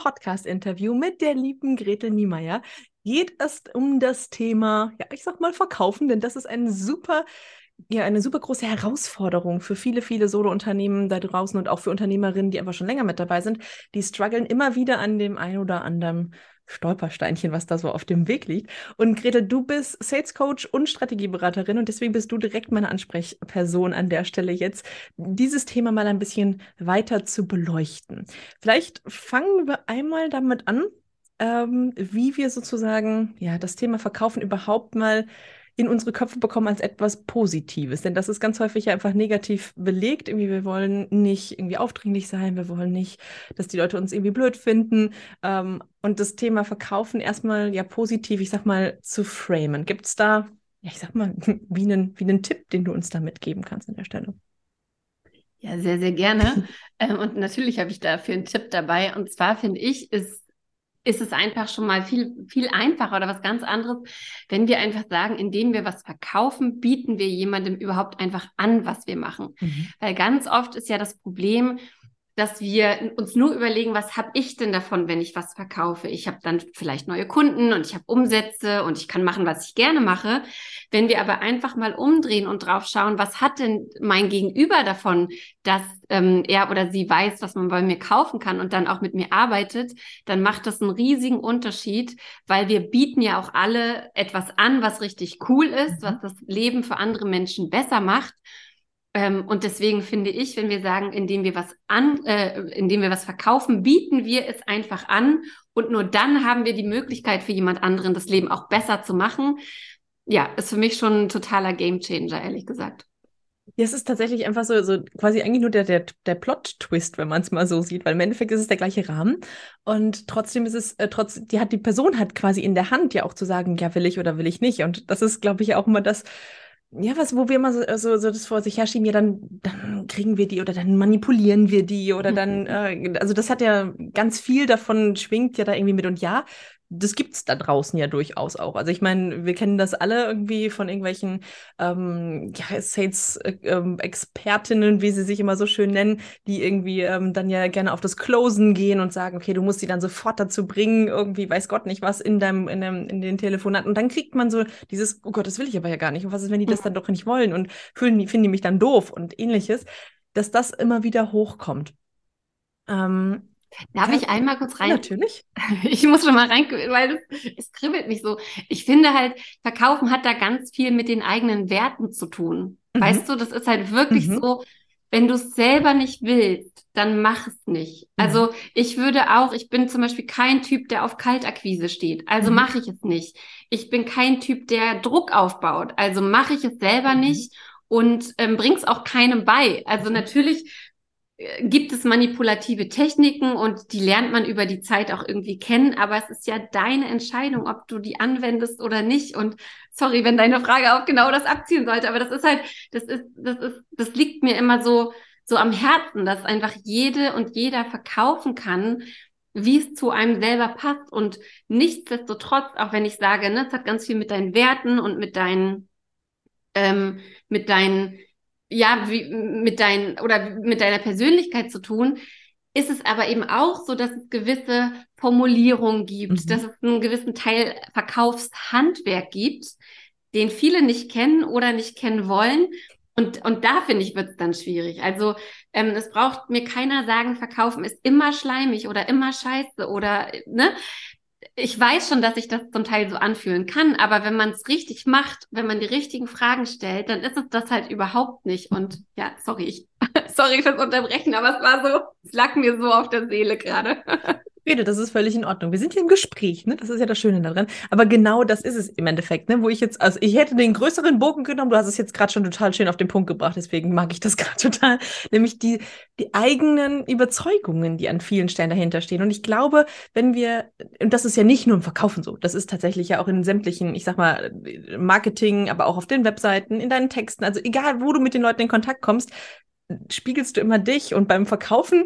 Podcast-Interview mit der lieben Gretel Niemeyer geht es um das Thema, ja, ich sag mal Verkaufen, denn das ist ein super ja eine super große Herausforderung für viele, viele Solo-Unternehmen da draußen und auch für Unternehmerinnen, die einfach schon länger mit dabei sind. Die strugglen immer wieder an dem ein oder anderen Stolpersteinchen, was da so auf dem Weg liegt. Und Grete, du bist Sales Coach und Strategieberaterin und deswegen bist du direkt meine Ansprechperson an der Stelle jetzt, dieses Thema mal ein bisschen weiter zu beleuchten. Vielleicht fangen wir einmal damit an, ähm, wie wir sozusagen ja das Thema Verkaufen überhaupt mal in unsere Köpfe bekommen als etwas Positives. Denn das ist ganz häufig ja einfach negativ belegt. Irgendwie, wir wollen nicht irgendwie aufdringlich sein, wir wollen nicht, dass die Leute uns irgendwie blöd finden. Ähm, und das Thema Verkaufen erstmal ja positiv, ich sag mal, zu framen. Gibt es da, ja, ich sag mal, wie einen, wie einen Tipp, den du uns da mitgeben kannst an der Stelle? Ja, sehr, sehr gerne. ähm, und natürlich habe ich dafür einen Tipp dabei. Und zwar finde ich, ist ist es einfach schon mal viel, viel einfacher oder was ganz anderes, wenn wir einfach sagen, indem wir was verkaufen, bieten wir jemandem überhaupt einfach an, was wir machen. Mhm. Weil ganz oft ist ja das Problem, dass wir uns nur überlegen, was habe ich denn davon, wenn ich was verkaufe? Ich habe dann vielleicht neue Kunden und ich habe Umsätze und ich kann machen, was ich gerne mache. Wenn wir aber einfach mal umdrehen und drauf schauen, was hat denn mein Gegenüber davon, dass ähm, er oder sie weiß, was man bei mir kaufen kann und dann auch mit mir arbeitet, dann macht das einen riesigen Unterschied, weil wir bieten ja auch alle etwas an, was richtig cool ist, mhm. was das Leben für andere Menschen besser macht. Ähm, und deswegen finde ich, wenn wir sagen, indem wir was an, äh, indem wir was verkaufen, bieten wir es einfach an und nur dann haben wir die Möglichkeit für jemand anderen das Leben auch besser zu machen. Ja, ist für mich schon ein totaler Gamechanger, ehrlich gesagt. Ja, es ist tatsächlich einfach so, so quasi eigentlich nur der, der, der Plot-Twist, wenn man es mal so sieht, weil im Endeffekt ist es der gleiche Rahmen und trotzdem ist es, äh, trotz, die hat die Person hat quasi in der Hand ja auch zu sagen, ja, will ich oder will ich nicht. Und das ist, glaube ich, auch immer das, ja, was, wo wir immer so, so, so das vor sich herschieben, ja, dann, dann kriegen wir die oder dann manipulieren wir die oder dann, äh, also das hat ja ganz viel davon, schwingt ja da irgendwie mit und ja, das gibt es da draußen ja durchaus auch. Also ich meine, wir kennen das alle irgendwie von irgendwelchen ähm, ja, Sales-Expertinnen, äh, wie sie sich immer so schön nennen, die irgendwie ähm, dann ja gerne auf das Closen gehen und sagen, okay, du musst sie dann sofort dazu bringen, irgendwie weiß Gott nicht was in deinem, in, deinem, in den Telefonaten. Und dann kriegt man so dieses, oh Gott, das will ich aber ja gar nicht. Und was ist, wenn die das dann doch nicht wollen und fühlen die, finden die mich dann doof und ähnliches, dass das immer wieder hochkommt. Ähm, Darf ja, ich einmal kurz rein? Natürlich. Ich muss schon mal rein, weil es, es kribbelt mich so. Ich finde halt, Verkaufen hat da ganz viel mit den eigenen Werten zu tun. Mhm. Weißt du, das ist halt wirklich mhm. so, wenn du es selber nicht willst, dann mach es nicht. Mhm. Also ich würde auch, ich bin zum Beispiel kein Typ, der auf Kaltakquise steht. Also mhm. mache ich es nicht. Ich bin kein Typ, der Druck aufbaut. Also mache ich es selber mhm. nicht und ähm, bring's auch keinem bei. Also natürlich gibt es manipulative Techniken und die lernt man über die Zeit auch irgendwie kennen, aber es ist ja deine Entscheidung, ob du die anwendest oder nicht. Und sorry, wenn deine Frage auch genau das abziehen sollte, aber das ist halt, das ist, das ist, das liegt mir immer so, so am Herzen, dass einfach jede und jeder verkaufen kann, wie es zu einem selber passt. Und nichtsdestotrotz, auch wenn ich sage, ne, es hat ganz viel mit deinen Werten und mit deinen, ähm, mit deinen ja, wie, mit dein, oder mit deiner Persönlichkeit zu tun, ist es aber eben auch so, dass es gewisse Formulierungen gibt, mhm. dass es einen gewissen Teil Verkaufshandwerk gibt, den viele nicht kennen oder nicht kennen wollen. Und, und da finde ich, wird es dann schwierig. Also ähm, es braucht mir keiner sagen, verkaufen ist immer schleimig oder immer scheiße oder ne ich weiß schon, dass ich das zum Teil so anfühlen kann, aber wenn man es richtig macht, wenn man die richtigen Fragen stellt, dann ist es das halt überhaupt nicht. Und ja, sorry, ich, sorry fürs Unterbrechen, aber es war so, es lag mir so auf der Seele gerade. Rede, das ist völlig in Ordnung. Wir sind hier im Gespräch, ne? Das ist ja das Schöne daran. Aber genau das ist es im Endeffekt, ne? Wo ich jetzt, also ich hätte den größeren Bogen genommen, du hast es jetzt gerade schon total schön auf den Punkt gebracht, deswegen mag ich das gerade total. Nämlich die, die eigenen Überzeugungen, die an vielen Stellen dahinter stehen. Und ich glaube, wenn wir, und das ist ja nicht nur im Verkaufen so, das ist tatsächlich ja auch in sämtlichen, ich sag mal, Marketing, aber auch auf den Webseiten, in deinen Texten, also egal, wo du mit den Leuten in Kontakt kommst, spiegelst du immer dich und beim Verkaufen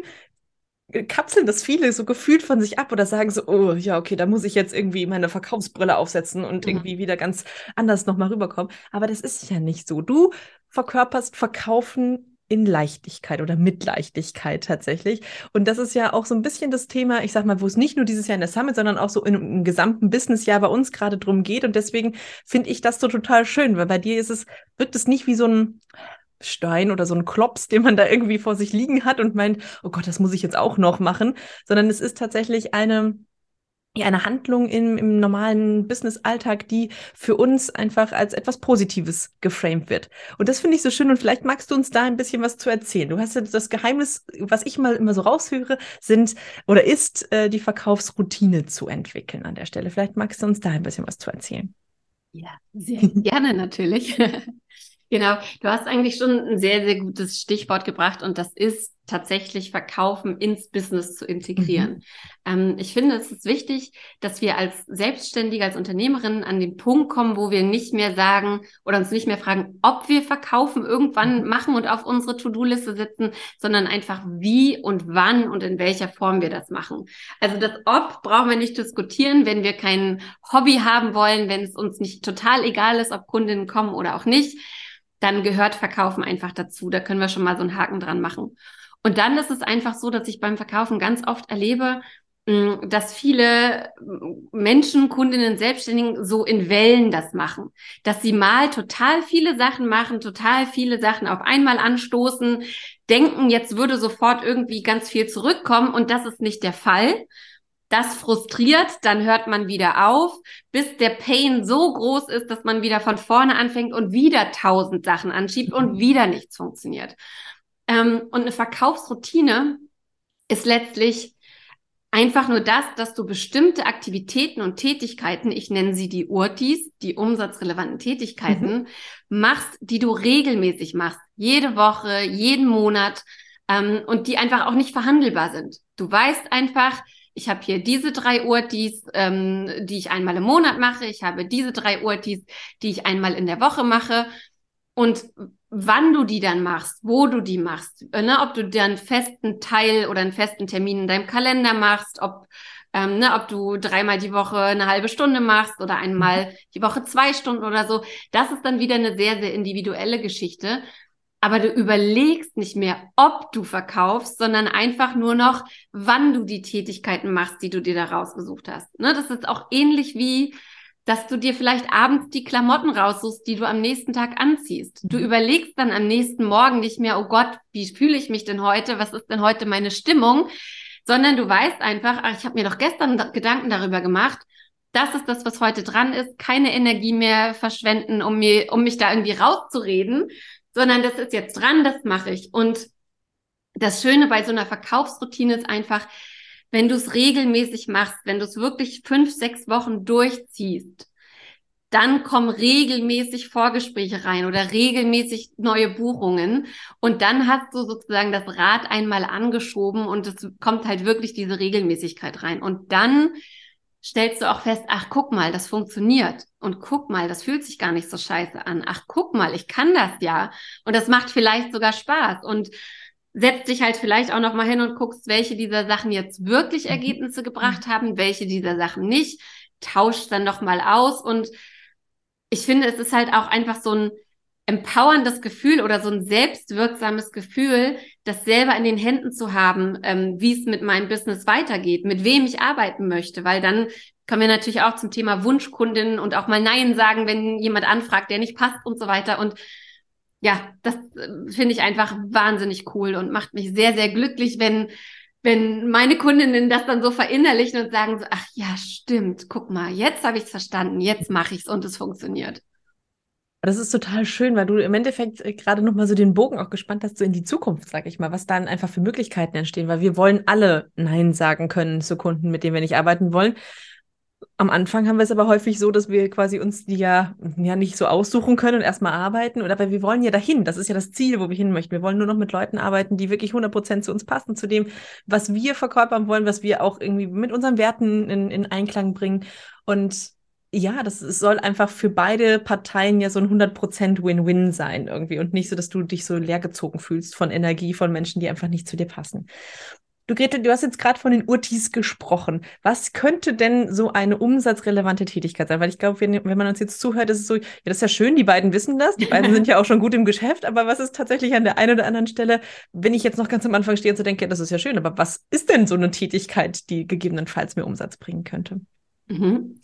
kapseln das viele so gefühlt von sich ab oder sagen so, oh ja, okay, da muss ich jetzt irgendwie meine Verkaufsbrille aufsetzen und mhm. irgendwie wieder ganz anders nochmal rüberkommen. Aber das ist ja nicht so. Du verkörperst Verkaufen in Leichtigkeit oder mit Leichtigkeit tatsächlich. Und das ist ja auch so ein bisschen das Thema, ich sag mal, wo es nicht nur dieses Jahr in der Summit, sondern auch so in, im gesamten Businessjahr bei uns gerade drum geht. Und deswegen finde ich das so total schön, weil bei dir ist es, wirkt es nicht wie so ein Stein oder so ein Klops, den man da irgendwie vor sich liegen hat und meint, oh Gott, das muss ich jetzt auch noch machen, sondern es ist tatsächlich eine, ja, eine Handlung im, im normalen Business-Alltag, die für uns einfach als etwas Positives geframed wird. Und das finde ich so schön und vielleicht magst du uns da ein bisschen was zu erzählen. Du hast ja das Geheimnis, was ich mal immer so raushöre, sind oder ist äh, die Verkaufsroutine zu entwickeln an der Stelle. Vielleicht magst du uns da ein bisschen was zu erzählen. Ja, sehr gerne natürlich. Genau, du hast eigentlich schon ein sehr, sehr gutes Stichwort gebracht und das ist tatsächlich Verkaufen ins Business zu integrieren. Mhm. Ähm, ich finde, es ist wichtig, dass wir als Selbstständige, als Unternehmerinnen an den Punkt kommen, wo wir nicht mehr sagen oder uns nicht mehr fragen, ob wir verkaufen irgendwann mhm. machen und auf unsere To-Do-Liste setzen, sondern einfach wie und wann und in welcher Form wir das machen. Also das Ob brauchen wir nicht diskutieren, wenn wir kein Hobby haben wollen, wenn es uns nicht total egal ist, ob Kundinnen kommen oder auch nicht dann gehört Verkaufen einfach dazu. Da können wir schon mal so einen Haken dran machen. Und dann ist es einfach so, dass ich beim Verkaufen ganz oft erlebe, mm, dass viele Menschen, Kundinnen, Selbstständigen so in Wellen das machen. Dass sie mal total viele Sachen machen, total viele Sachen auf einmal anstoßen, denken, jetzt würde sofort irgendwie ganz viel zurückkommen und das ist nicht der Fall, das frustriert, dann hört man wieder auf, bis der Pain so groß ist, dass man wieder von vorne anfängt und wieder tausend Sachen anschiebt und mhm. wieder nichts funktioniert. Ähm, und eine Verkaufsroutine ist letztlich einfach nur das, dass du bestimmte Aktivitäten und Tätigkeiten, ich nenne sie die Urtis, die umsatzrelevanten Tätigkeiten, mhm. machst, die du regelmäßig machst, jede Woche, jeden Monat ähm, und die einfach auch nicht verhandelbar sind. Du weißt einfach, ich habe hier diese drei Urtis, ähm, die ich einmal im Monat mache. Ich habe diese drei Urtis, die ich einmal in der Woche mache. Und wann du die dann machst, wo du die machst, äh, ne, ob du dir einen festen Teil oder einen festen Termin in deinem Kalender machst, ob, ähm, ne, ob du dreimal die Woche eine halbe Stunde machst oder einmal mhm. die Woche zwei Stunden oder so, das ist dann wieder eine sehr, sehr individuelle Geschichte aber du überlegst nicht mehr, ob du verkaufst, sondern einfach nur noch, wann du die Tätigkeiten machst, die du dir da rausgesucht hast. Ne? Das ist auch ähnlich wie, dass du dir vielleicht abends die Klamotten raussuchst, die du am nächsten Tag anziehst. Du mhm. überlegst dann am nächsten Morgen nicht mehr, oh Gott, wie fühle ich mich denn heute? Was ist denn heute meine Stimmung? Sondern du weißt einfach, ach, ich habe mir doch gestern Gedanken darüber gemacht. Das ist das, was heute dran ist. Keine Energie mehr verschwenden, um mir, um mich da irgendwie rauszureden, sondern das ist jetzt dran, das mache ich. Und das Schöne bei so einer Verkaufsroutine ist einfach, wenn du es regelmäßig machst, wenn du es wirklich fünf, sechs Wochen durchziehst, dann kommen regelmäßig Vorgespräche rein oder regelmäßig neue Buchungen. Und dann hast du sozusagen das Rad einmal angeschoben und es kommt halt wirklich diese Regelmäßigkeit rein. Und dann stellst du auch fest, ach, guck mal, das funktioniert. Und guck mal, das fühlt sich gar nicht so scheiße an. Ach, guck mal, ich kann das ja. Und das macht vielleicht sogar Spaß. Und setzt dich halt vielleicht auch noch mal hin und guckst, welche dieser Sachen jetzt wirklich mhm. Ergebnisse gebracht haben, welche dieser Sachen nicht. Tauscht dann noch mal aus. Und ich finde, es ist halt auch einfach so ein empowerndes Gefühl oder so ein selbstwirksames Gefühl, das selber in den Händen zu haben, ähm, wie es mit meinem Business weitergeht, mit wem ich arbeiten möchte, weil dann kommen wir natürlich auch zum Thema Wunschkundin und auch mal Nein sagen, wenn jemand anfragt, der nicht passt und so weiter. Und ja, das äh, finde ich einfach wahnsinnig cool und macht mich sehr, sehr glücklich, wenn wenn meine Kundinnen das dann so verinnerlichen und sagen so, ach ja, stimmt, guck mal, jetzt habe ich es verstanden, jetzt mache ich es und es funktioniert. Das ist total schön, weil du im Endeffekt äh, gerade nochmal so den Bogen auch gespannt hast, so in die Zukunft, sag ich mal, was dann einfach für Möglichkeiten entstehen, weil wir wollen alle Nein sagen können zu Kunden, mit denen wir nicht arbeiten wollen. Am Anfang haben wir es aber häufig so, dass wir quasi uns die ja, ja nicht so aussuchen können und erstmal arbeiten. Oder aber wir wollen ja dahin. Das ist ja das Ziel, wo wir hin möchten. Wir wollen nur noch mit Leuten arbeiten, die wirklich 100 Prozent zu uns passen, zu dem, was wir verkörpern wollen, was wir auch irgendwie mit unseren Werten in, in Einklang bringen. Und ja, das soll einfach für beide Parteien ja so ein 100% Win-Win sein irgendwie und nicht so, dass du dich so leergezogen fühlst von Energie von Menschen, die einfach nicht zu dir passen. Du, Gretel, du hast jetzt gerade von den Urtis gesprochen. Was könnte denn so eine umsatzrelevante Tätigkeit sein? Weil ich glaube, wenn, wenn man uns jetzt zuhört, ist es so, ja, das ist ja schön, die beiden wissen das, die beiden sind ja auch schon gut im Geschäft, aber was ist tatsächlich an der einen oder anderen Stelle, wenn ich jetzt noch ganz am Anfang stehe und so denke, das ist ja schön, aber was ist denn so eine Tätigkeit, die gegebenenfalls mir Umsatz bringen könnte? Mhm.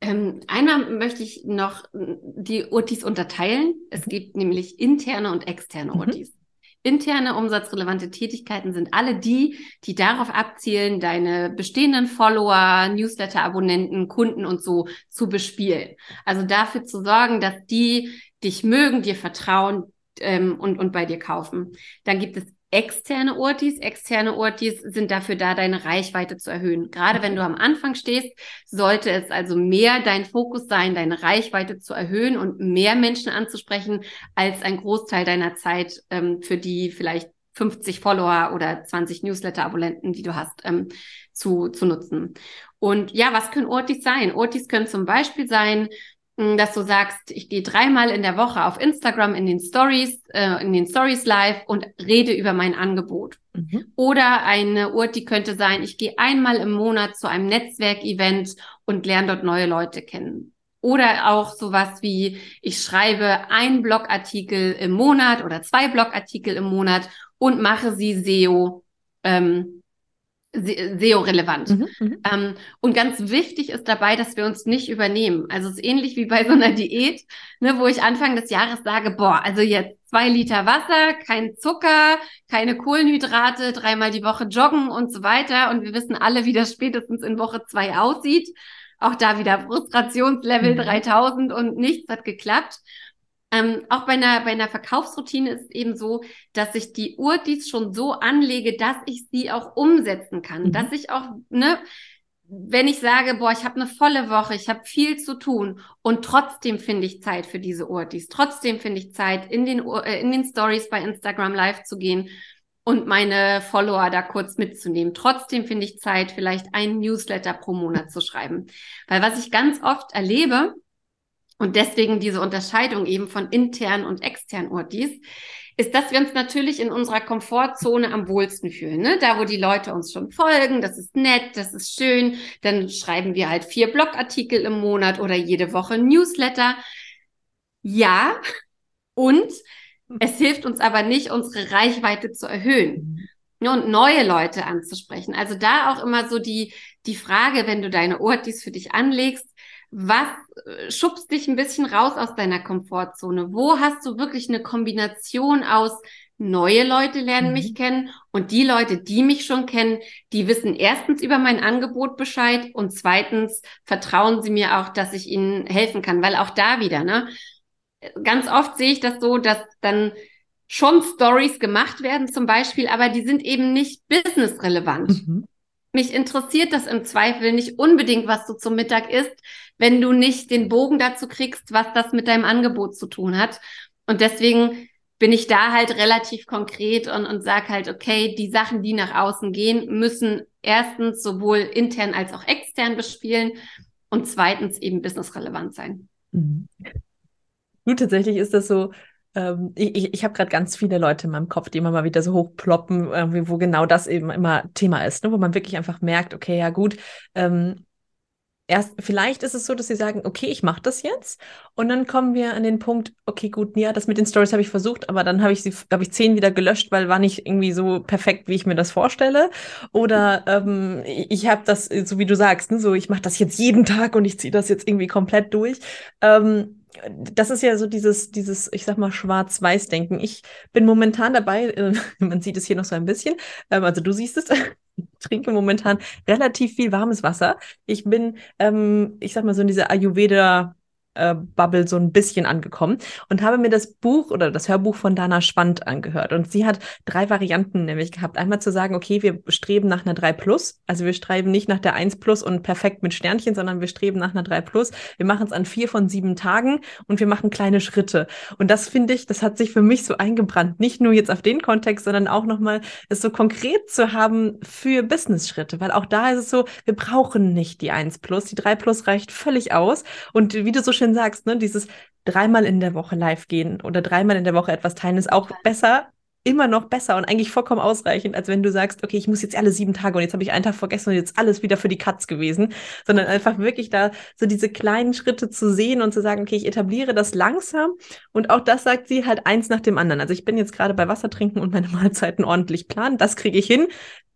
Ähm, einmal möchte ich noch die Urtis unterteilen. Es mhm. gibt nämlich interne und externe mhm. Urtis. Interne umsatzrelevante Tätigkeiten sind alle die, die darauf abzielen, deine bestehenden Follower, Newsletter-Abonnenten, Kunden und so zu bespielen. Also dafür zu sorgen, dass die dich mögen, dir vertrauen ähm, und, und bei dir kaufen. Dann gibt es externe Ortis. Externe Ortis sind dafür da, deine Reichweite zu erhöhen. Gerade wenn du am Anfang stehst, sollte es also mehr dein Fokus sein, deine Reichweite zu erhöhen und mehr Menschen anzusprechen, als ein Großteil deiner Zeit ähm, für die vielleicht 50 Follower oder 20 Newsletter-Abonnenten, die du hast, ähm, zu, zu nutzen. Und ja, was können Ortis sein? Ortis können zum Beispiel sein, dass du sagst, ich gehe dreimal in der Woche auf Instagram in den Stories, äh, in den Stories live und rede über mein Angebot. Mhm. Oder eine Uhr, die könnte sein, ich gehe einmal im Monat zu einem Netzwerkevent und lerne dort neue Leute kennen. Oder auch sowas wie, ich schreibe ein Blogartikel im Monat oder zwei Blogartikel im Monat und mache sie SEO ähm, SEO-relevant. Mhm, mhm, ähm, und ganz wichtig ist dabei, dass wir uns nicht übernehmen. Also es ist ähnlich wie bei so einer Diät, ne, wo ich Anfang des Jahres sage, boah, also jetzt zwei Liter Wasser, kein Zucker, keine Kohlenhydrate, dreimal die Woche joggen und so weiter. Und wir wissen alle, wie das spätestens in Woche zwei aussieht. Auch da wieder Frustrationslevel mhm. 3000 und nichts hat geklappt. Ähm, auch bei einer, bei einer Verkaufsroutine ist es eben so, dass ich die Uhr dies schon so anlege, dass ich sie auch umsetzen kann. Mhm. Dass ich auch, ne, wenn ich sage, boah, ich habe eine volle Woche, ich habe viel zu tun und trotzdem finde ich Zeit für diese Urtis, trotzdem finde ich Zeit, in den, äh, in den Stories bei Instagram live zu gehen und meine Follower da kurz mitzunehmen. Trotzdem finde ich Zeit, vielleicht einen Newsletter pro Monat zu schreiben. Weil was ich ganz oft erlebe, und deswegen diese Unterscheidung eben von intern und extern Urtis, ist, dass wir uns natürlich in unserer Komfortzone am wohlsten fühlen. Ne? Da, wo die Leute uns schon folgen, das ist nett, das ist schön. Dann schreiben wir halt vier Blogartikel im Monat oder jede Woche Newsletter. Ja, und es hilft uns aber nicht, unsere Reichweite zu erhöhen mhm. und neue Leute anzusprechen. Also da auch immer so die, die Frage, wenn du deine Ortis für dich anlegst, was äh, schubst dich ein bisschen raus aus deiner Komfortzone? Wo hast du wirklich eine Kombination aus neue Leute lernen mhm. mich kennen und die Leute, die mich schon kennen, die wissen erstens über mein Angebot Bescheid und zweitens vertrauen sie mir auch, dass ich ihnen helfen kann, weil auch da wieder, ne? Ganz oft sehe ich das so, dass dann schon Stories gemacht werden zum Beispiel, aber die sind eben nicht businessrelevant. Mhm mich interessiert das im Zweifel nicht unbedingt, was du zum Mittag isst, wenn du nicht den Bogen dazu kriegst, was das mit deinem Angebot zu tun hat. Und deswegen bin ich da halt relativ konkret und, und sag halt, okay, die Sachen, die nach außen gehen, müssen erstens sowohl intern als auch extern bespielen und zweitens eben businessrelevant sein. Mhm. Du, tatsächlich ist das so, ähm, ich ich habe gerade ganz viele Leute in meinem Kopf, die immer mal wieder so hochploppen, wo genau das eben immer Thema ist, ne? wo man wirklich einfach merkt, okay, ja gut, ähm, erst vielleicht ist es so, dass sie sagen, okay, ich mache das jetzt und dann kommen wir an den Punkt, okay, gut, ja, das mit den Stories habe ich versucht, aber dann habe ich sie, habe ich zehn wieder gelöscht, weil war nicht irgendwie so perfekt, wie ich mir das vorstelle. Oder ähm, ich habe das, so wie du sagst, ne, so ich mache das jetzt jeden Tag und ich ziehe das jetzt irgendwie komplett durch. Ähm, das ist ja so dieses, dieses, ich sag mal, Schwarz-Weiß-Denken. Ich bin momentan dabei, äh, man sieht es hier noch so ein bisschen, ähm, also du siehst es, trinke momentan relativ viel warmes Wasser. Ich bin, ähm, ich sag mal, so in dieser Ayurveda- Bubble so ein bisschen angekommen und habe mir das Buch oder das Hörbuch von Dana Schwand angehört. Und sie hat drei Varianten nämlich gehabt. Einmal zu sagen, okay, wir streben nach einer 3 Plus. Also wir streben nicht nach der 1 Plus und perfekt mit Sternchen, sondern wir streben nach einer 3 Plus. Wir machen es an vier von sieben Tagen und wir machen kleine Schritte. Und das finde ich, das hat sich für mich so eingebrannt. Nicht nur jetzt auf den Kontext, sondern auch nochmal es so konkret zu haben für Business-Schritte. Weil auch da ist es so, wir brauchen nicht die 1 Plus. Die 3 Plus reicht völlig aus. Und wie du so schön sagst, ne, dieses dreimal in der Woche live gehen oder dreimal in der Woche etwas teilen ist auch besser immer noch besser und eigentlich vollkommen ausreichend, als wenn du sagst, okay, ich muss jetzt alle sieben Tage und jetzt habe ich einen Tag vergessen und jetzt alles wieder für die Katz gewesen, sondern einfach wirklich da so diese kleinen Schritte zu sehen und zu sagen, okay, ich etabliere das langsam und auch das sagt sie halt eins nach dem anderen. Also ich bin jetzt gerade bei Wasser trinken und meine Mahlzeiten ordentlich planen, das kriege ich hin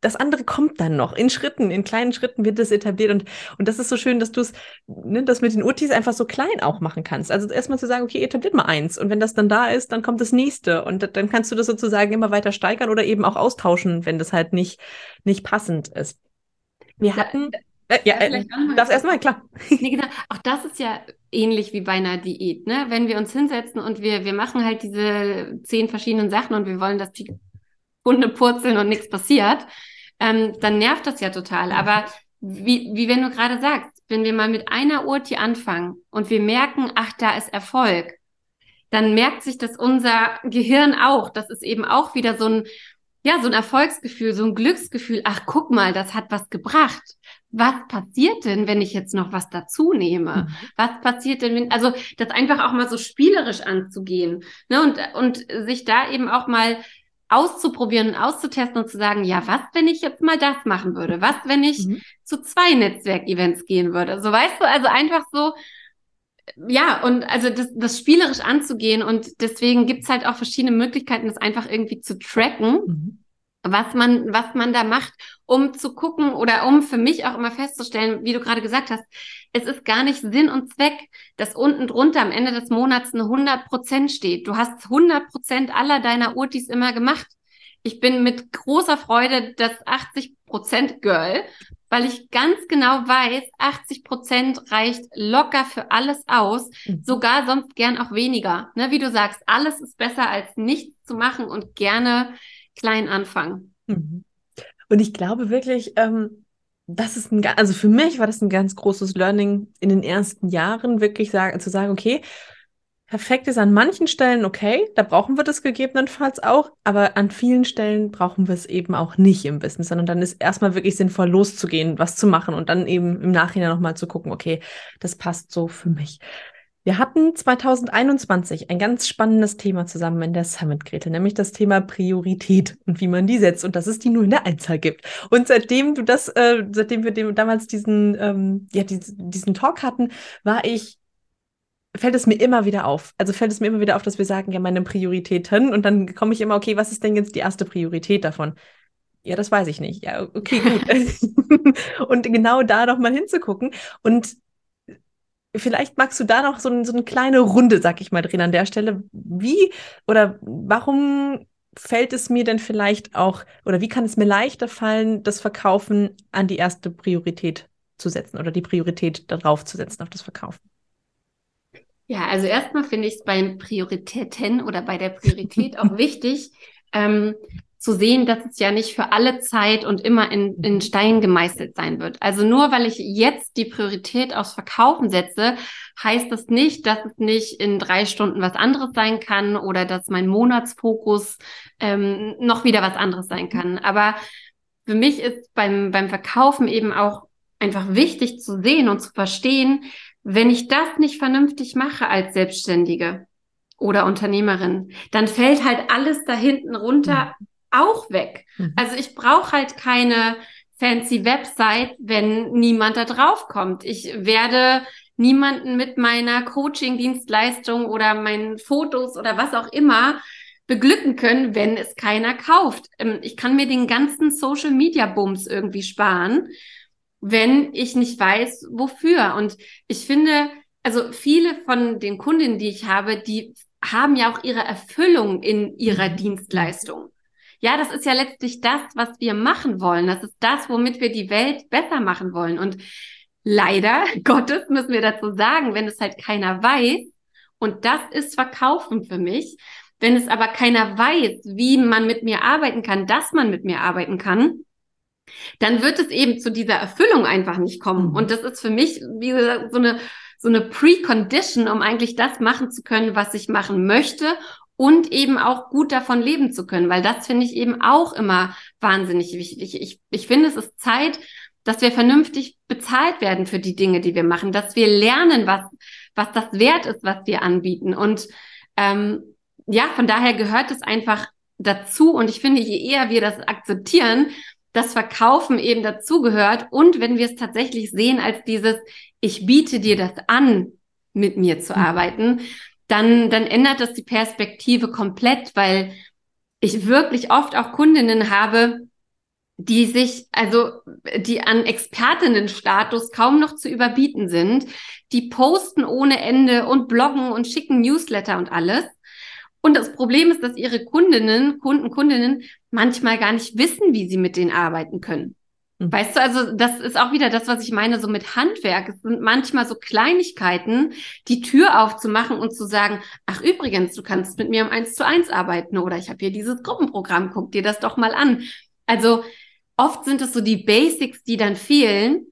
das andere kommt dann noch. In Schritten, in kleinen Schritten wird das etabliert. Und, und das ist so schön, dass du es, ne, das mit den Urtis einfach so klein auch machen kannst. Also erstmal zu sagen, okay, etabliert mal eins. Und wenn das dann da ist, dann kommt das nächste. Und dann kannst du das sozusagen immer weiter steigern oder eben auch austauschen, wenn das halt nicht, nicht passend ist. Wir hatten. Äh, ja, äh, das erstmal, klar. Nee, genau. Auch das ist ja ähnlich wie bei einer Diät, ne? Wenn wir uns hinsetzen und wir, wir machen halt diese zehn verschiedenen Sachen und wir wollen, dass die Hunde purzeln und nichts passiert, ähm, dann nervt das ja total. Aber wie, wie wenn du gerade sagst, wenn wir mal mit einer Urti anfangen und wir merken, ach, da ist Erfolg, dann merkt sich das unser Gehirn auch. Das ist eben auch wieder so ein, ja, so ein Erfolgsgefühl, so ein Glücksgefühl. Ach, guck mal, das hat was gebracht. Was passiert denn, wenn ich jetzt noch was dazu nehme? Mhm. Was passiert denn, wenn, also das einfach auch mal so spielerisch anzugehen, ne, und, und sich da eben auch mal auszuprobieren und auszutesten und zu sagen, ja, was, wenn ich jetzt mal das machen würde? Was, wenn ich mhm. zu zwei Netzwerkevents gehen würde? So weißt du, also einfach so, ja, und also das, das spielerisch anzugehen und deswegen gibt's halt auch verschiedene Möglichkeiten, das einfach irgendwie zu tracken. Mhm was man, was man da macht, um zu gucken oder um für mich auch immer festzustellen, wie du gerade gesagt hast, es ist gar nicht Sinn und Zweck, dass unten drunter am Ende des Monats eine 100 Prozent steht. Du hast 100 Prozent aller deiner Urtis immer gemacht. Ich bin mit großer Freude das 80 Prozent Girl, weil ich ganz genau weiß, 80 Prozent reicht locker für alles aus, mhm. sogar sonst gern auch weniger. Ne, wie du sagst, alles ist besser als nichts zu machen und gerne klein anfangen. Mhm. Und ich glaube wirklich, ähm, das ist ein, also für mich war das ein ganz großes Learning in den ersten Jahren, wirklich sagen, zu sagen, okay, perfekt ist an manchen Stellen okay, da brauchen wir das gegebenenfalls auch, aber an vielen Stellen brauchen wir es eben auch nicht im Business, sondern dann ist erstmal wirklich sinnvoll loszugehen, was zu machen und dann eben im Nachhinein nochmal zu gucken, okay, das passt so für mich. Wir hatten 2021 ein ganz spannendes Thema zusammen in der Summit, Gretel, nämlich das Thema Priorität und wie man die setzt und dass es die nur in der Einzahl gibt. Und seitdem du das, äh, seitdem wir dem, damals diesen, ähm, ja, diesen, diesen Talk hatten, war ich fällt es mir immer wieder auf. Also fällt es mir immer wieder auf, dass wir sagen, ja, meine Prioritäten. Und dann komme ich immer, okay, was ist denn jetzt die erste Priorität davon? Ja, das weiß ich nicht. Ja, okay, gut. und genau da noch mal hinzugucken. Und Vielleicht magst du da noch so, so eine kleine Runde, sag ich mal, drehen an der Stelle. Wie oder warum fällt es mir denn vielleicht auch, oder wie kann es mir leichter fallen, das Verkaufen an die erste Priorität zu setzen oder die Priorität darauf zu setzen, auf das Verkaufen? Ja, also erstmal finde ich es beim Prioritäten oder bei der Priorität auch wichtig, ähm, zu sehen, dass es ja nicht für alle Zeit und immer in, in Stein gemeißelt sein wird. Also nur weil ich jetzt die Priorität aufs Verkaufen setze, heißt das nicht, dass es nicht in drei Stunden was anderes sein kann oder dass mein Monatsfokus ähm, noch wieder was anderes sein kann. Aber für mich ist beim, beim Verkaufen eben auch einfach wichtig zu sehen und zu verstehen, wenn ich das nicht vernünftig mache als Selbstständige oder Unternehmerin, dann fällt halt alles da hinten runter, mhm auch weg. Mhm. Also ich brauche halt keine fancy Website, wenn niemand da drauf kommt. Ich werde niemanden mit meiner Coaching-Dienstleistung oder meinen Fotos oder was auch immer beglücken können, wenn es keiner kauft. Ähm, ich kann mir den ganzen Social-Media-Bums irgendwie sparen, wenn ich nicht weiß, wofür. Und ich finde, also viele von den Kundinnen, die ich habe, die haben ja auch ihre Erfüllung in ihrer mhm. Dienstleistung. Ja, das ist ja letztlich das, was wir machen wollen. Das ist das, womit wir die Welt besser machen wollen. Und leider Gottes müssen wir dazu sagen, wenn es halt keiner weiß, und das ist Verkaufen für mich, wenn es aber keiner weiß, wie man mit mir arbeiten kann, dass man mit mir arbeiten kann, dann wird es eben zu dieser Erfüllung einfach nicht kommen. Mhm. Und das ist für mich wie gesagt, so eine so eine Precondition, um eigentlich das machen zu können, was ich machen möchte und eben auch gut davon leben zu können, weil das finde ich eben auch immer wahnsinnig wichtig. Ich, ich finde, es ist Zeit, dass wir vernünftig bezahlt werden für die Dinge, die wir machen, dass wir lernen, was, was das wert ist, was wir anbieten. Und ähm, ja, von daher gehört es einfach dazu und ich finde, je eher wir das akzeptieren, das Verkaufen eben dazugehört und wenn wir es tatsächlich sehen als dieses, ich biete dir das an, mit mir zu mhm. arbeiten, dann, dann ändert das die Perspektive komplett, weil ich wirklich oft auch Kundinnen habe, die sich, also die an Expertinnenstatus kaum noch zu überbieten sind, die posten ohne Ende und bloggen und schicken Newsletter und alles. Und das Problem ist, dass ihre Kundinnen, Kunden, Kundinnen manchmal gar nicht wissen, wie sie mit denen arbeiten können. Mhm. Weißt du, also das ist auch wieder das, was ich meine, so mit Handwerk. Es sind manchmal so Kleinigkeiten, die Tür aufzumachen und zu sagen, ach übrigens, du kannst mit mir im Eins zu eins arbeiten oder ich habe hier dieses Gruppenprogramm, guck dir das doch mal an. Also oft sind es so die Basics, die dann fehlen,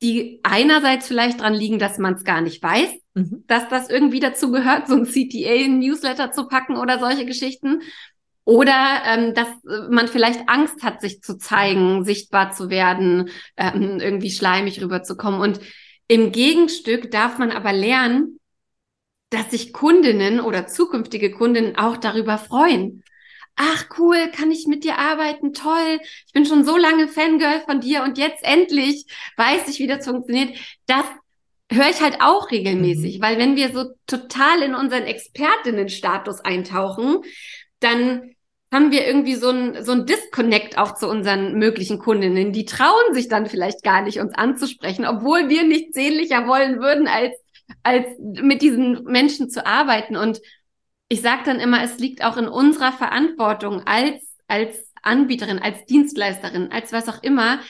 die einerseits vielleicht dran liegen, dass man es gar nicht weiß, mhm. dass das irgendwie dazu gehört, so ein CTA in Newsletter zu packen oder solche Geschichten. Oder ähm, dass man vielleicht Angst hat, sich zu zeigen, sichtbar zu werden, ähm, irgendwie schleimig rüberzukommen. Und im Gegenstück darf man aber lernen, dass sich Kundinnen oder zukünftige Kundinnen auch darüber freuen. Ach cool, kann ich mit dir arbeiten? Toll. Ich bin schon so lange Fangirl von dir und jetzt endlich weiß ich, wie das funktioniert. Das höre ich halt auch regelmäßig, mhm. weil wenn wir so total in unseren Expertinnenstatus eintauchen, dann haben wir irgendwie so ein, so ein Disconnect auch zu unseren möglichen Kundinnen. Die trauen sich dann vielleicht gar nicht, uns anzusprechen, obwohl wir nichts sehnlicher wollen würden, als, als mit diesen Menschen zu arbeiten. Und ich sage dann immer, es liegt auch in unserer Verantwortung als, als Anbieterin, als Dienstleisterin, als was auch immer,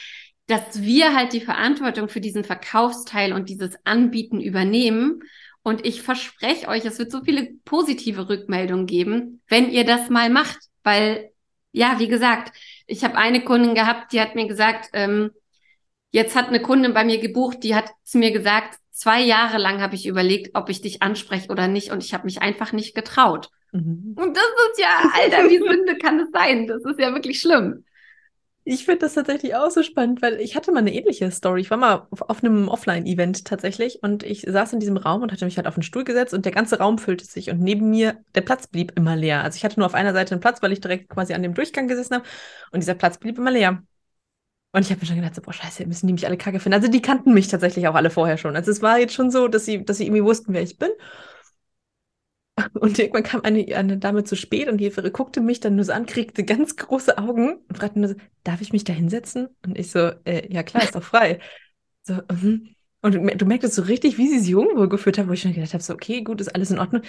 dass wir halt die Verantwortung für diesen Verkaufsteil und dieses Anbieten übernehmen. Und ich verspreche euch, es wird so viele positive Rückmeldungen geben, wenn ihr das mal macht. Weil, ja, wie gesagt, ich habe eine Kundin gehabt, die hat mir gesagt, ähm, jetzt hat eine Kundin bei mir gebucht, die hat zu mir gesagt, zwei Jahre lang habe ich überlegt, ob ich dich anspreche oder nicht und ich habe mich einfach nicht getraut. Mhm. Und das ist ja, Alter, wie Sünde kann es sein? Das ist ja wirklich schlimm. Ich finde das tatsächlich auch so spannend, weil ich hatte mal eine ähnliche Story. Ich war mal auf, auf einem Offline-Event tatsächlich und ich saß in diesem Raum und hatte mich halt auf den Stuhl gesetzt und der ganze Raum füllte sich und neben mir, der Platz blieb immer leer. Also ich hatte nur auf einer Seite einen Platz, weil ich direkt quasi an dem Durchgang gesessen habe und dieser Platz blieb immer leer. Und ich habe mir schon gedacht, so, boah, scheiße, müssen die mich alle kacke finden. Also die kannten mich tatsächlich auch alle vorher schon. Also es war jetzt schon so, dass sie, dass sie irgendwie wussten, wer ich bin. Und irgendwann kam eine, eine Dame zu spät und die guckte mich dann nur so an, kriegte ganz große Augen und fragte nur so, darf ich mich da hinsetzen? Und ich so, äh, ja klar, ist doch frei. So, uh -huh. Und du, merktest so richtig, wie sie sich jung geführt hat, wo ich schon gedacht habe, so, okay, gut, ist alles in Ordnung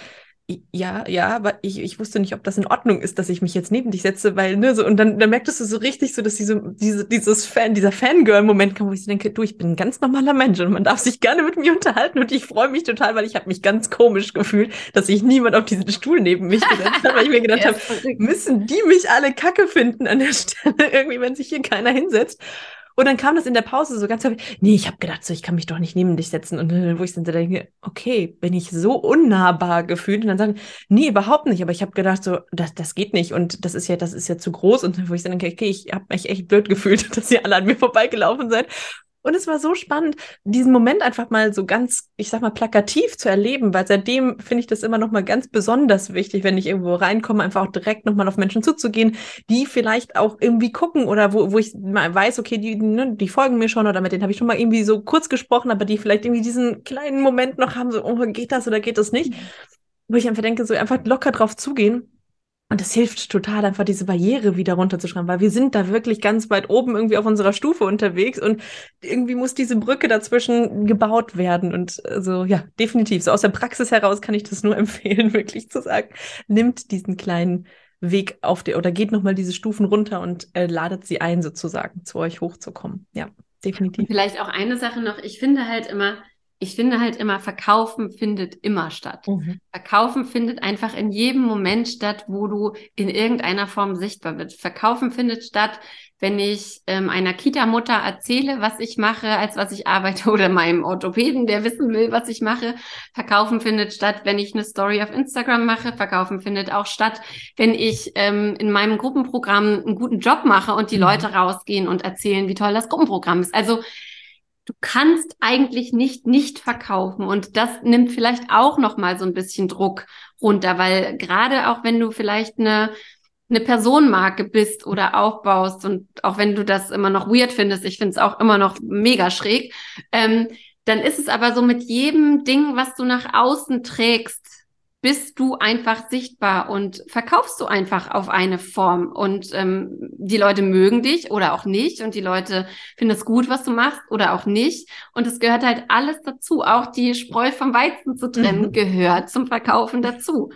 ja, ja, aber ich, ich wusste nicht, ob das in Ordnung ist, dass ich mich jetzt neben dich setze, weil, ne, so, und dann, dann merktest du so richtig so, dass diese, diese, dieses Fan, dieser Fangirl-Moment kam, wo ich so denke, du, ich bin ein ganz normaler Mensch und man darf sich gerne mit mir unterhalten und ich freue mich total, weil ich habe mich ganz komisch gefühlt, dass sich niemand auf diesen Stuhl neben mich gesetzt hat, weil ich mir gedacht habe, müssen die mich alle Kacke finden an der Stelle, irgendwie, wenn sich hier keiner hinsetzt. Und dann kam das in der Pause so ganz häufig, nee, ich habe gedacht, so, ich kann mich doch nicht neben dich setzen. Und äh, wo ich dann denke, okay, bin ich so unnahbar gefühlt. Und dann sagen, nee, überhaupt nicht. Aber ich habe gedacht, so, das, das geht nicht. Und das ist ja, das ist ja zu groß. Und wo ich dann denke, okay, ich habe mich echt blöd gefühlt, dass ihr alle an mir vorbeigelaufen seid. Und es war so spannend, diesen Moment einfach mal so ganz, ich sag mal, plakativ zu erleben, weil seitdem finde ich das immer noch mal ganz besonders wichtig, wenn ich irgendwo reinkomme, einfach auch direkt noch mal auf Menschen zuzugehen, die vielleicht auch irgendwie gucken oder wo, wo ich mal weiß, okay, die, ne, die folgen mir schon oder mit denen habe ich schon mal irgendwie so kurz gesprochen, aber die vielleicht irgendwie diesen kleinen Moment noch haben, so, oh, geht das oder geht das nicht? Mhm. Wo ich einfach denke, so einfach locker drauf zugehen und es hilft total, einfach diese Barriere wieder runterzuschreiben, weil wir sind da wirklich ganz weit oben irgendwie auf unserer Stufe unterwegs und irgendwie muss diese Brücke dazwischen gebaut werden. Und so, also, ja, definitiv. So aus der Praxis heraus kann ich das nur empfehlen, wirklich zu sagen, nimmt diesen kleinen Weg auf der oder geht nochmal diese Stufen runter und äh, ladet sie ein, sozusagen, zu euch hochzukommen. Ja, definitiv. Vielleicht auch eine Sache noch. Ich finde halt immer, ich finde halt immer, Verkaufen findet immer statt. Mhm. Verkaufen findet einfach in jedem Moment statt, wo du in irgendeiner Form sichtbar bist. Verkaufen findet statt, wenn ich ähm, einer Kita-Mutter erzähle, was ich mache, als was ich arbeite, oder meinem Orthopäden, der wissen will, was ich mache. Verkaufen findet statt, wenn ich eine Story auf Instagram mache. Verkaufen findet auch statt, wenn ich ähm, in meinem Gruppenprogramm einen guten Job mache und die mhm. Leute rausgehen und erzählen, wie toll das Gruppenprogramm ist. Also du kannst eigentlich nicht nicht verkaufen. Und das nimmt vielleicht auch noch mal so ein bisschen Druck runter, weil gerade auch wenn du vielleicht eine eine Personenmarke bist oder aufbaust und auch wenn du das immer noch weird findest, ich finde es auch immer noch mega schräg, ähm, dann ist es aber so mit jedem Ding, was du nach außen trägst, bist du einfach sichtbar und verkaufst du einfach auf eine Form. Und ähm, die Leute mögen dich oder auch nicht. Und die Leute finden es gut, was du machst oder auch nicht. Und es gehört halt alles dazu. Auch die Spreu vom Weizen zu trennen mhm. gehört zum Verkaufen dazu.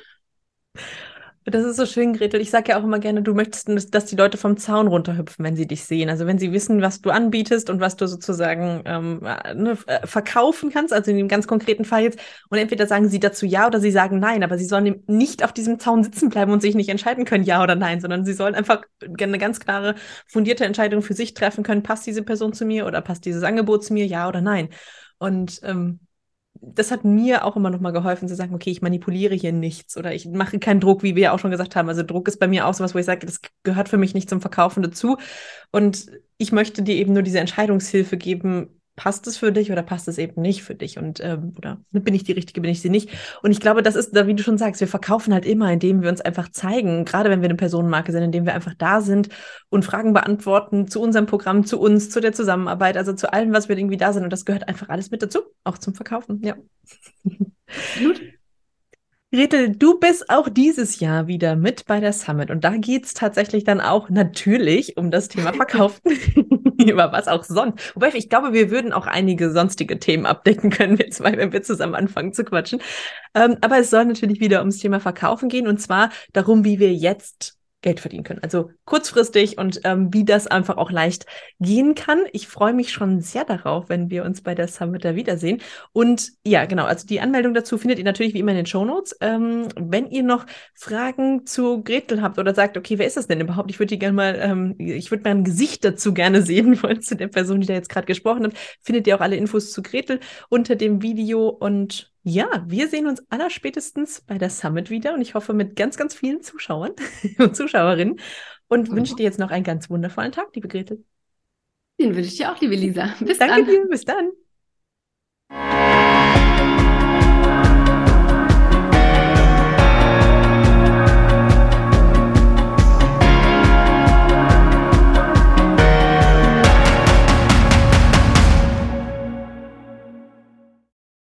Das ist so schön, Gretel. Ich sage ja auch immer gerne, du möchtest, dass die Leute vom Zaun runterhüpfen, wenn sie dich sehen. Also wenn sie wissen, was du anbietest und was du sozusagen ähm, ne, äh, verkaufen kannst, also in dem ganz konkreten Fall jetzt. Und entweder sagen sie dazu ja oder sie sagen nein, aber sie sollen nicht auf diesem Zaun sitzen bleiben und sich nicht entscheiden können, ja oder nein, sondern sie sollen einfach eine ganz klare, fundierte Entscheidung für sich treffen können, passt diese Person zu mir oder passt dieses Angebot zu mir, ja oder nein. Und ähm, das hat mir auch immer noch mal geholfen zu sagen, okay, ich manipuliere hier nichts oder ich mache keinen Druck, wie wir ja auch schon gesagt haben. Also Druck ist bei mir auch sowas, wo ich sage, das gehört für mich nicht zum Verkaufen dazu. Und ich möchte dir eben nur diese Entscheidungshilfe geben, passt es für dich oder passt es eben nicht für dich und ähm, oder bin ich die richtige, bin ich sie nicht und ich glaube, das ist da, wie du schon sagst, wir verkaufen halt immer, indem wir uns einfach zeigen, gerade wenn wir eine Personenmarke sind, indem wir einfach da sind und Fragen beantworten zu unserem Programm, zu uns, zu der Zusammenarbeit, also zu allem, was wir irgendwie da sind und das gehört einfach alles mit dazu, auch zum Verkaufen, ja. Gut. Gretel, du bist auch dieses Jahr wieder mit bei der Summit und da geht es tatsächlich dann auch natürlich um das Thema Verkaufen. Über was auch sonst. Wobei ich glaube, wir würden auch einige sonstige Themen abdecken können, wir zwei, wenn wir zusammen anfangen zu quatschen. Ähm, aber es soll natürlich wieder ums Thema Verkaufen gehen und zwar darum, wie wir jetzt Geld verdienen können. Also kurzfristig und ähm, wie das einfach auch leicht gehen kann. Ich freue mich schon sehr darauf, wenn wir uns bei der Summit da wiedersehen. Und ja, genau, also die Anmeldung dazu findet ihr natürlich wie immer in den Show Notes. Ähm, wenn ihr noch Fragen zu Gretel habt oder sagt, okay, wer ist das denn überhaupt? Ich würde die gerne mal, ähm, ich würde mein Gesicht dazu gerne sehen wollen zu der Person, die da jetzt gerade gesprochen hat, findet ihr auch alle Infos zu Gretel unter dem Video und ja, wir sehen uns allerspätestens bei der Summit wieder und ich hoffe mit ganz, ganz vielen Zuschauern und Zuschauerinnen und mhm. wünsche dir jetzt noch einen ganz wundervollen Tag, liebe Gretel. Den wünsche ich dir auch, liebe Lisa. Bis Danke dann. dir, bis dann.